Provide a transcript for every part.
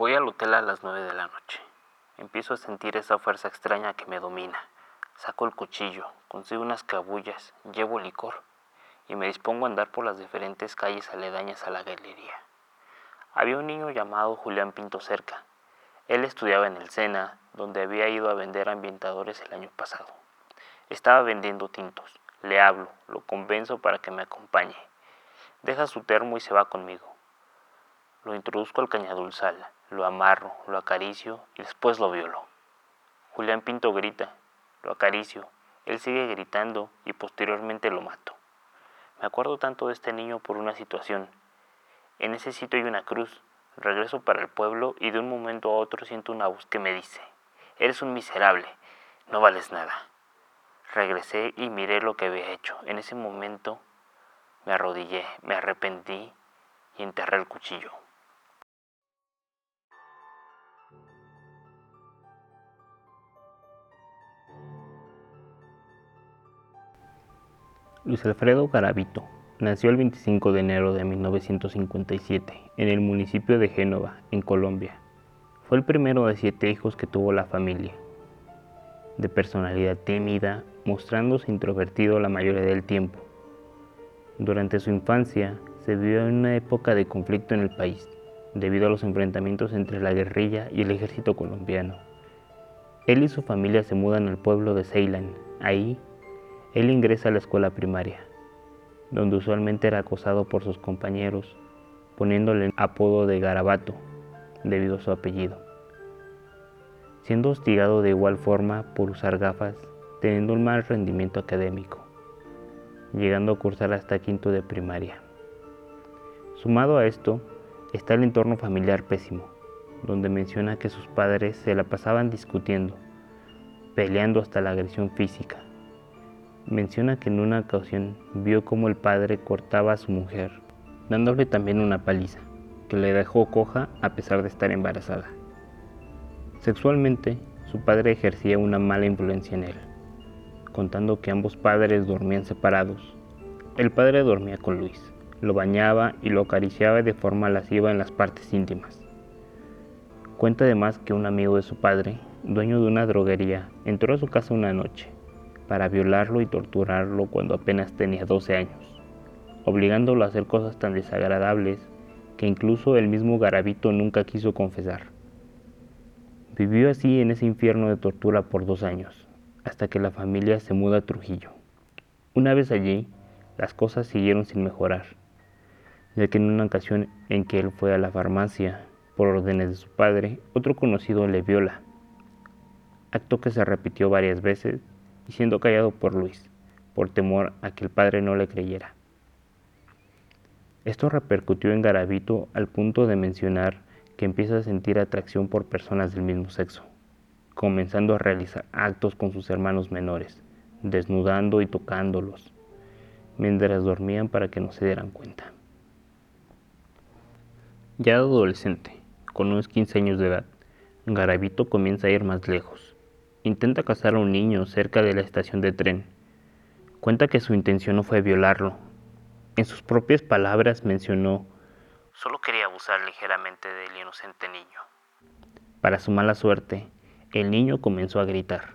Voy al hotel a las nueve de la noche. Empiezo a sentir esa fuerza extraña que me domina. Saco el cuchillo, consigo unas cabullas, llevo licor y me dispongo a andar por las diferentes calles aledañas a la galería. Había un niño llamado Julián Pinto cerca. Él estudiaba en el Sena, donde había ido a vender ambientadores el año pasado. Estaba vendiendo tintos. Le hablo, lo convenzo para que me acompañe. Deja su termo y se va conmigo. Lo introduzco al cañadulzal, lo amarro, lo acaricio y después lo violo. Julián Pinto grita, lo acaricio, él sigue gritando y posteriormente lo mato. Me acuerdo tanto de este niño por una situación. En ese sitio hay una cruz. Regreso para el pueblo y de un momento a otro siento una voz que me dice, eres un miserable, no vales nada. Regresé y miré lo que había hecho. En ese momento me arrodillé, me arrepentí y enterré el cuchillo. Luis Alfredo Garavito nació el 25 de enero de 1957 en el municipio de Génova, en Colombia. Fue el primero de siete hijos que tuvo la familia. De personalidad tímida, mostrándose introvertido la mayoría del tiempo. Durante su infancia se vivió en una época de conflicto en el país, debido a los enfrentamientos entre la guerrilla y el ejército colombiano. Él y su familia se mudan al pueblo de Ceylan. Ahí él ingresa a la escuela primaria, donde usualmente era acosado por sus compañeros, poniéndole el apodo de Garabato, debido a su apellido. Siendo hostigado de igual forma por usar gafas, teniendo un mal rendimiento académico, llegando a cursar hasta quinto de primaria. Sumado a esto, está el entorno familiar pésimo, donde menciona que sus padres se la pasaban discutiendo, peleando hasta la agresión física, Menciona que en una ocasión vio cómo el padre cortaba a su mujer, dándole también una paliza, que le dejó coja a pesar de estar embarazada. Sexualmente, su padre ejercía una mala influencia en él, contando que ambos padres dormían separados. El padre dormía con Luis, lo bañaba y lo acariciaba de forma lasciva en las partes íntimas. Cuenta además que un amigo de su padre, dueño de una droguería, entró a su casa una noche para violarlo y torturarlo cuando apenas tenía 12 años, obligándolo a hacer cosas tan desagradables que incluso el mismo Garavito nunca quiso confesar. Vivió así en ese infierno de tortura por dos años, hasta que la familia se muda a Trujillo. Una vez allí, las cosas siguieron sin mejorar, ya que en una ocasión en que él fue a la farmacia por órdenes de su padre, otro conocido le viola, acto que se repitió varias veces y siendo callado por Luis, por temor a que el padre no le creyera. Esto repercutió en Garavito al punto de mencionar que empieza a sentir atracción por personas del mismo sexo, comenzando a realizar actos con sus hermanos menores, desnudando y tocándolos, mientras dormían para que no se dieran cuenta. Ya adolescente, con unos 15 años de edad, Garavito comienza a ir más lejos intenta casar a un niño cerca de la estación de tren. Cuenta que su intención no fue violarlo. En sus propias palabras mencionó, solo quería abusar ligeramente del inocente niño. Para su mala suerte, el niño comenzó a gritar,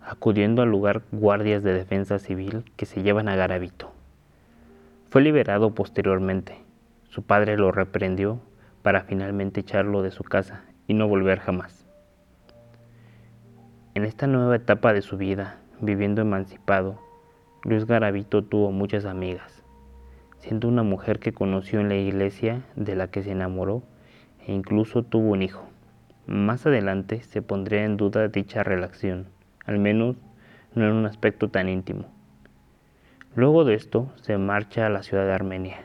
acudiendo al lugar guardias de defensa civil que se llevan a Garavito. Fue liberado posteriormente. Su padre lo reprendió para finalmente echarlo de su casa y no volver jamás. En esta nueva etapa de su vida, viviendo emancipado, Luis Garavito tuvo muchas amigas, siendo una mujer que conoció en la iglesia de la que se enamoró e incluso tuvo un hijo. Más adelante se pondría en duda dicha relación, al menos no en un aspecto tan íntimo. Luego de esto se marcha a la ciudad de Armenia,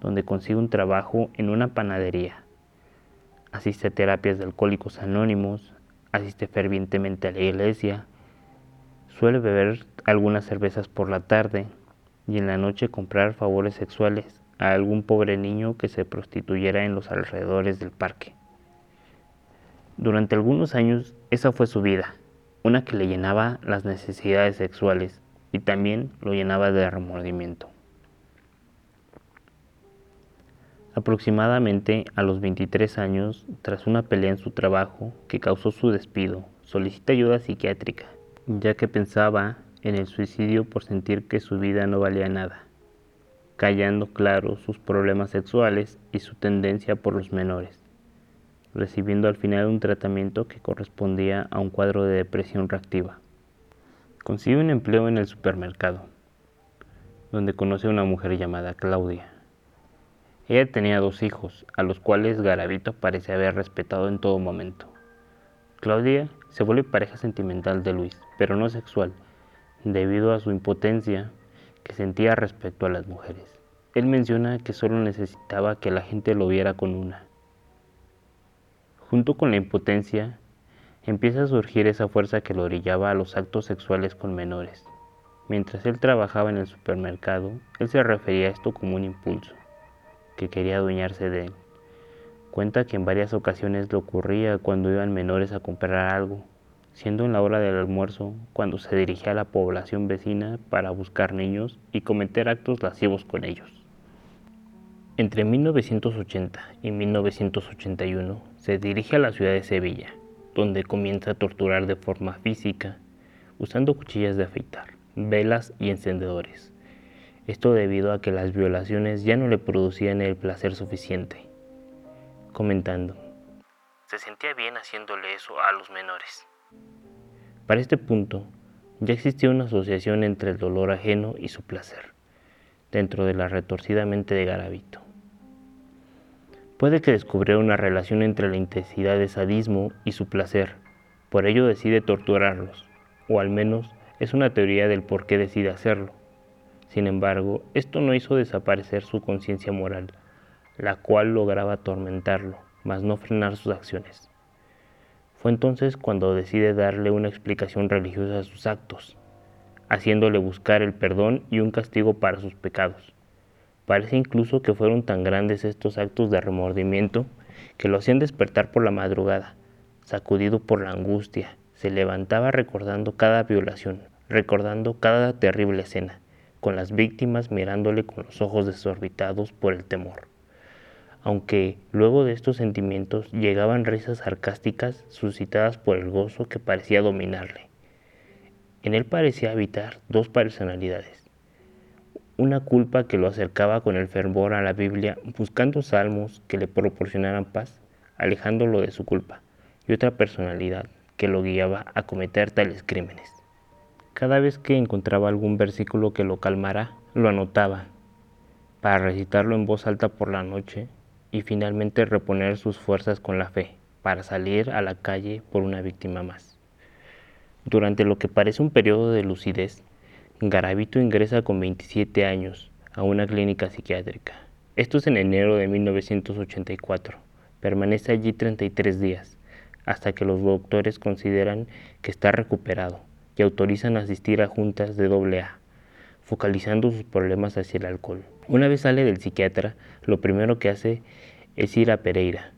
donde consigue un trabajo en una panadería. Asiste a terapias de alcohólicos anónimos, asiste fervientemente a la iglesia, suele beber algunas cervezas por la tarde y en la noche comprar favores sexuales a algún pobre niño que se prostituyera en los alrededores del parque. Durante algunos años esa fue su vida, una que le llenaba las necesidades sexuales y también lo llenaba de remordimiento. Aproximadamente a los 23 años, tras una pelea en su trabajo que causó su despido, solicita ayuda psiquiátrica, ya que pensaba en el suicidio por sentir que su vida no valía nada, callando claro sus problemas sexuales y su tendencia por los menores, recibiendo al final un tratamiento que correspondía a un cuadro de depresión reactiva. Consigue un empleo en el supermercado, donde conoce a una mujer llamada Claudia. Ella tenía dos hijos, a los cuales Garavito parece haber respetado en todo momento. Claudia se vuelve pareja sentimental de Luis, pero no sexual, debido a su impotencia que sentía respecto a las mujeres. Él menciona que solo necesitaba que la gente lo viera con una. Junto con la impotencia, empieza a surgir esa fuerza que lo orillaba a los actos sexuales con menores. Mientras él trabajaba en el supermercado, él se refería a esto como un impulso, que quería adueñarse de él. Cuenta que en varias ocasiones le ocurría cuando iban menores a comprar algo, siendo en la hora del almuerzo cuando se dirigía a la población vecina para buscar niños y cometer actos lascivos con ellos. Entre 1980 y 1981 se dirige a la ciudad de Sevilla, donde comienza a torturar de forma física, usando cuchillas de afeitar, velas y encendedores. Esto debido a que las violaciones ya no le producían el placer suficiente. Comentando, se sentía bien haciéndole eso a los menores. Para este punto, ya existía una asociación entre el dolor ajeno y su placer, dentro de la retorcida mente de Garavito. Puede que descubriera una relación entre la intensidad de sadismo y su placer, por ello decide torturarlos, o al menos es una teoría del por qué decide hacerlo. Sin embargo, esto no hizo desaparecer su conciencia moral, la cual lograba atormentarlo, mas no frenar sus acciones. Fue entonces cuando decide darle una explicación religiosa a sus actos, haciéndole buscar el perdón y un castigo para sus pecados. Parece incluso que fueron tan grandes estos actos de remordimiento que lo hacían despertar por la madrugada, sacudido por la angustia, se levantaba recordando cada violación, recordando cada terrible escena, con las víctimas mirándole con los ojos desorbitados por el temor. Aunque luego de estos sentimientos llegaban risas sarcásticas suscitadas por el gozo que parecía dominarle. En él parecía habitar dos personalidades, una culpa que lo acercaba con el fervor a la Biblia, buscando salmos que le proporcionaran paz, alejándolo de su culpa, y otra personalidad que lo guiaba a cometer tales crímenes. Cada vez que encontraba algún versículo que lo calmara, lo anotaba, para recitarlo en voz alta por la noche y finalmente reponer sus fuerzas con la fe, para salir a la calle por una víctima más. Durante lo que parece un periodo de lucidez, Garavito ingresa con 27 años a una clínica psiquiátrica. Esto es en enero de 1984. Permanece allí 33 días, hasta que los doctores consideran que está recuperado y autorizan asistir a juntas de AA, focalizando sus problemas hacia el alcohol. Una vez sale del psiquiatra, lo primero que hace es ir a Pereira.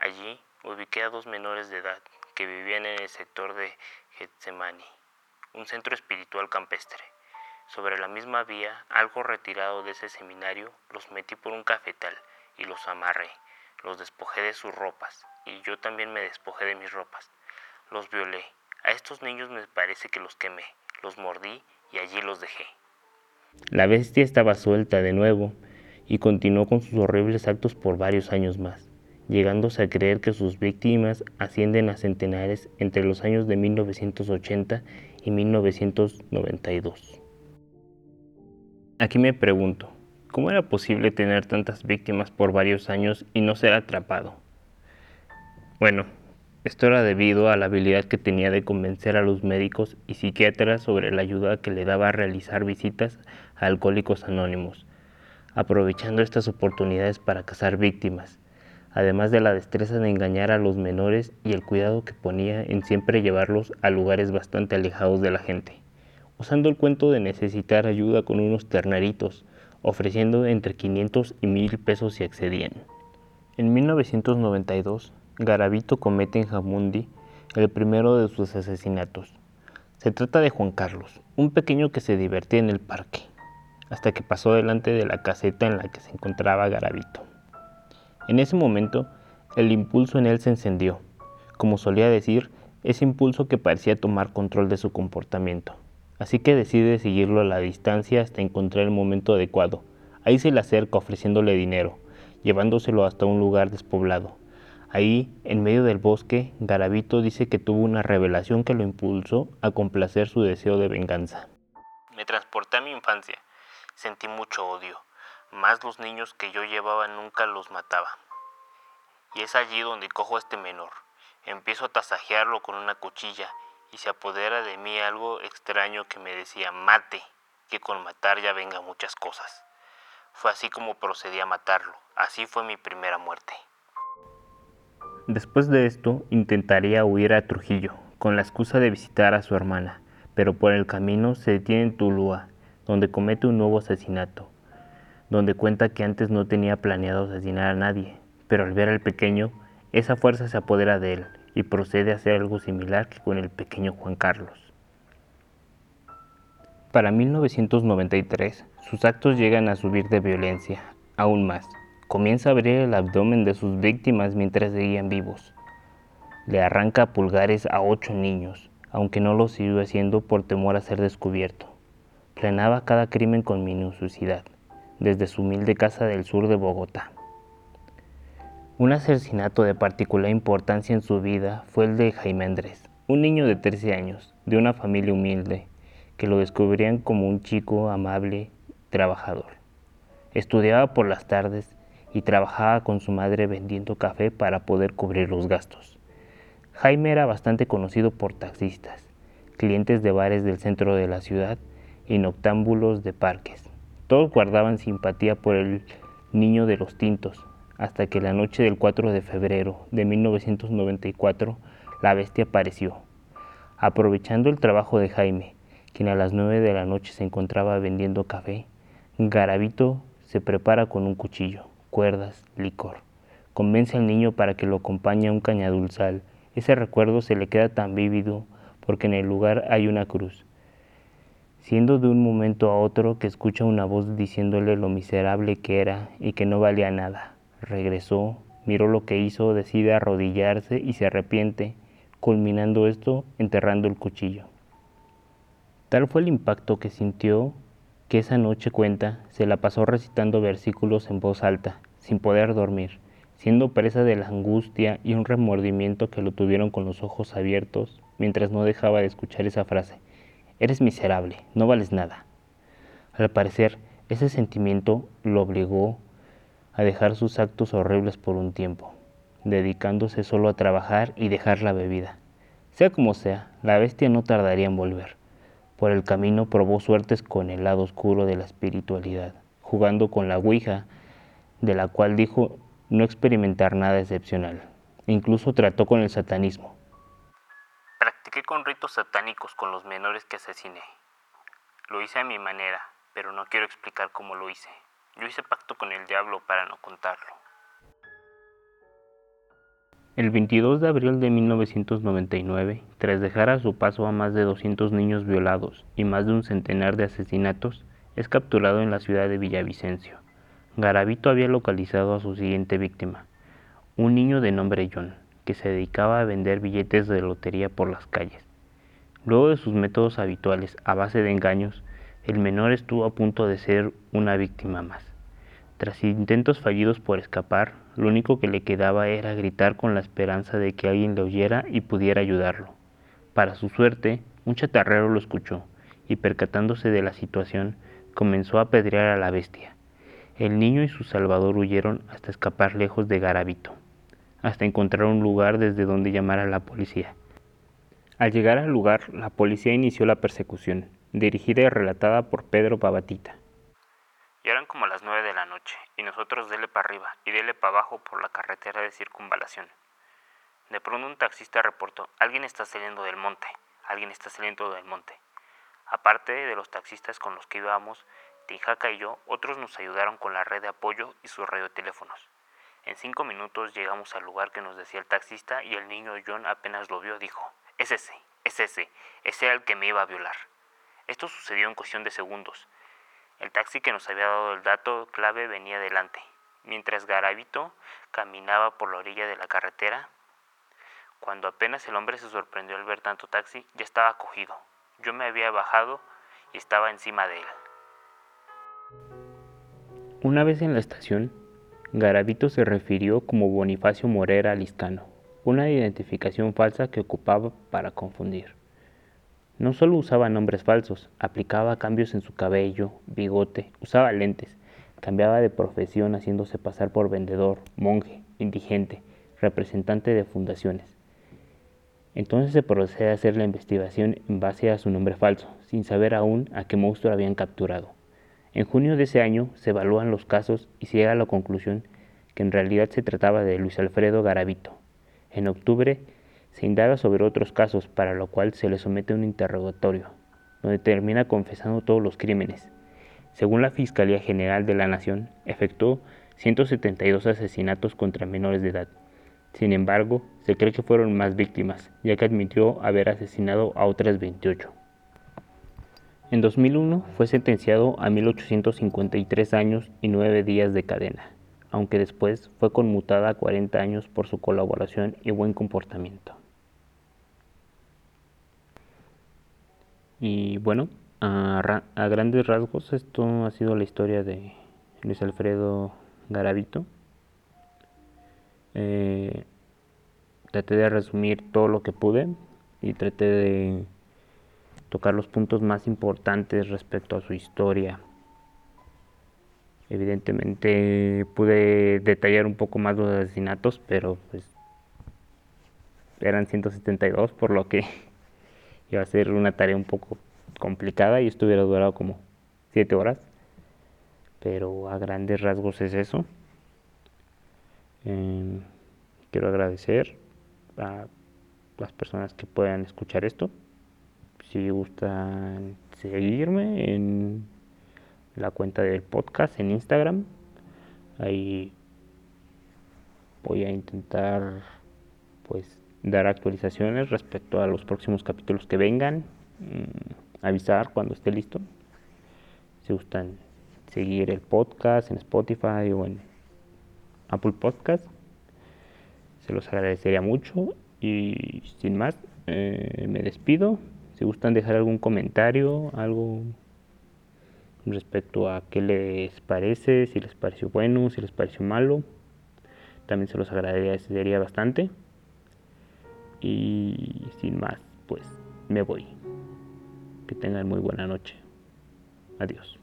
Allí ubiqué a dos menores de edad que vivían en el sector de Getsemani un centro espiritual campestre. Sobre la misma vía, algo retirado de ese seminario, los metí por un cafetal y los amarré, los despojé de sus ropas, y yo también me despojé de mis ropas. Los violé. A estos niños me parece que los quemé, los mordí y allí los dejé. La bestia estaba suelta de nuevo y continuó con sus horribles actos por varios años más, llegándose a creer que sus víctimas ascienden a centenares entre los años de 1980 y 1992. Aquí me pregunto, ¿cómo era posible tener tantas víctimas por varios años y no ser atrapado? Bueno, esto era debido a la habilidad que tenía de convencer a los médicos y psiquiatras sobre la ayuda que le daba a realizar visitas a alcohólicos anónimos, aprovechando estas oportunidades para cazar víctimas además de la destreza de engañar a los menores y el cuidado que ponía en siempre llevarlos a lugares bastante alejados de la gente, usando el cuento de necesitar ayuda con unos terneritos, ofreciendo entre 500 y 1000 pesos si accedían. En 1992, Garavito comete en Jamundi el primero de sus asesinatos. Se trata de Juan Carlos, un pequeño que se divertía en el parque. hasta que pasó delante de la caseta en la que se encontraba Garavito. En ese momento, el impulso en él se encendió, como solía decir, ese impulso que parecía tomar control de su comportamiento. Así que decide seguirlo a la distancia hasta encontrar el momento adecuado. Ahí se le acerca ofreciéndole dinero, llevándoselo hasta un lugar despoblado. Ahí, en medio del bosque, Garavito dice que tuvo una revelación que lo impulsó a complacer su deseo de venganza. Me transporté a mi infancia. Sentí mucho odio. Más los niños que yo llevaba nunca los mataba. Y es allí donde cojo a este menor. Empiezo a tasajearlo con una cuchilla y se apodera de mí algo extraño que me decía mate, que con matar ya venga muchas cosas. Fue así como procedí a matarlo. Así fue mi primera muerte. Después de esto, intentaría huir a Trujillo, con la excusa de visitar a su hermana, pero por el camino se detiene en Tulúa, donde comete un nuevo asesinato, donde cuenta que antes no tenía planeado asesinar a nadie, pero al ver al pequeño, esa fuerza se apodera de él y procede a hacer algo similar que con el pequeño Juan Carlos. Para 1993, sus actos llegan a subir de violencia, aún más, Comienza a abrir el abdomen de sus víctimas mientras seguían vivos. Le arranca pulgares a ocho niños, aunque no lo siguió haciendo por temor a ser descubierto. Planeaba cada crimen con minuciosidad, desde su humilde casa del sur de Bogotá. Un asesinato de particular importancia en su vida fue el de Jaime Andrés, un niño de 13 años, de una familia humilde, que lo descubrían como un chico amable, trabajador. Estudiaba por las tardes y trabajaba con su madre vendiendo café para poder cubrir los gastos. Jaime era bastante conocido por taxistas, clientes de bares del centro de la ciudad y noctámbulos de parques. Todos guardaban simpatía por el niño de los tintos, hasta que la noche del 4 de febrero de 1994 la bestia apareció. Aprovechando el trabajo de Jaime, quien a las 9 de la noche se encontraba vendiendo café, Garavito se prepara con un cuchillo cuerdas, licor. Convence al niño para que lo acompañe a un cañadulzal. Ese recuerdo se le queda tan vívido porque en el lugar hay una cruz. Siendo de un momento a otro que escucha una voz diciéndole lo miserable que era y que no valía nada. Regresó, miró lo que hizo, decide arrodillarse y se arrepiente, culminando esto enterrando el cuchillo. Tal fue el impacto que sintió que esa noche cuenta se la pasó recitando versículos en voz alta, sin poder dormir, siendo presa de la angustia y un remordimiento que lo tuvieron con los ojos abiertos mientras no dejaba de escuchar esa frase. Eres miserable, no vales nada. Al parecer, ese sentimiento lo obligó a dejar sus actos horribles por un tiempo, dedicándose solo a trabajar y dejar la bebida. Sea como sea, la bestia no tardaría en volver. Por el camino probó suertes con el lado oscuro de la espiritualidad, jugando con la Ouija de la cual dijo no experimentar nada excepcional. Incluso trató con el satanismo. Practiqué con ritos satánicos con los menores que asesiné. Lo hice a mi manera, pero no quiero explicar cómo lo hice. Yo hice pacto con el diablo para no contarlo. El 22 de abril de 1999, tras dejar a su paso a más de 200 niños violados y más de un centenar de asesinatos, es capturado en la ciudad de Villavicencio. Garavito había localizado a su siguiente víctima, un niño de nombre John, que se dedicaba a vender billetes de lotería por las calles. Luego de sus métodos habituales a base de engaños, el menor estuvo a punto de ser una víctima más. Tras intentos fallidos por escapar, lo único que le quedaba era gritar con la esperanza de que alguien le oyera y pudiera ayudarlo. Para su suerte, un chatarrero lo escuchó y percatándose de la situación, comenzó a apedrear a la bestia. El niño y su salvador huyeron hasta escapar lejos de Garavito, hasta encontrar un lugar desde donde llamar a la policía. Al llegar al lugar, la policía inició la persecución, dirigida y relatada por Pedro Pavatita. Y eran como las nueve de la noche, y nosotros dele para arriba y dele para abajo por la carretera de circunvalación. De pronto un taxista reportó, alguien está saliendo del monte, alguien está saliendo del monte. Aparte de los taxistas con los que íbamos, Tinjaca y yo, otros nos ayudaron con la red de apoyo y sus radioteléfonos. En cinco minutos llegamos al lugar que nos decía el taxista y el niño John apenas lo vio dijo, es ese, es ese, ese era el que me iba a violar. Esto sucedió en cuestión de segundos. El taxi que nos había dado el dato clave venía delante, mientras Garavito caminaba por la orilla de la carretera. Cuando apenas el hombre se sorprendió al ver tanto taxi, ya estaba cogido. Yo me había bajado y estaba encima de él. Una vez en la estación, Garavito se refirió como Bonifacio Morera Liscano, una identificación falsa que ocupaba para confundir. No solo usaba nombres falsos, aplicaba cambios en su cabello, bigote, usaba lentes, cambiaba de profesión haciéndose pasar por vendedor, monje, indigente, representante de fundaciones. Entonces se procede a hacer la investigación en base a su nombre falso, sin saber aún a qué monstruo habían capturado. En junio de ese año se evalúan los casos y se llega a la conclusión que en realidad se trataba de Luis Alfredo Garavito. En octubre se indaga sobre otros casos, para lo cual se le somete a un interrogatorio, donde termina confesando todos los crímenes. Según la Fiscalía General de la Nación, efectuó 172 asesinatos contra menores de edad. Sin embargo, se cree que fueron más víctimas, ya que admitió haber asesinado a otras 28. En 2001 fue sentenciado a 1853 años y 9 días de cadena, aunque después fue conmutada a 40 años por su colaboración y buen comportamiento. Y bueno, a, grandes rasgos esto ha sido la historia de Luis Alfredo Garavito. Eh, traté de resumir todo lo que pude y traté de tocar los puntos más importantes respecto a su historia. Evidentemente pude detallar un poco más los asesinatos, pero pues eran 172, por lo que iba a ser una tarea un poco complicada y esto hubiera durado como 7 horas. Pero a grandes rasgos es eso. Em, quiero agradecer a las personas que puedan escuchar esto si gustan seguirme en la cuenta del podcast en Instagram. Ahí voy a intentar pues dar actualizaciones respecto a los próximos capítulos que vengan, mm, avisar cuando esté listo. Si gustan seguir el podcast en Spotify o en Apple Podcast, se los agradecería mucho y sin más, eh, me despido. Si gustan dejar algún comentario, algo respecto a qué les parece, si les pareció bueno, si les pareció malo, también se los agradecería bastante. Y sin más, pues me voy. Que tengan muy buena noche. Adiós.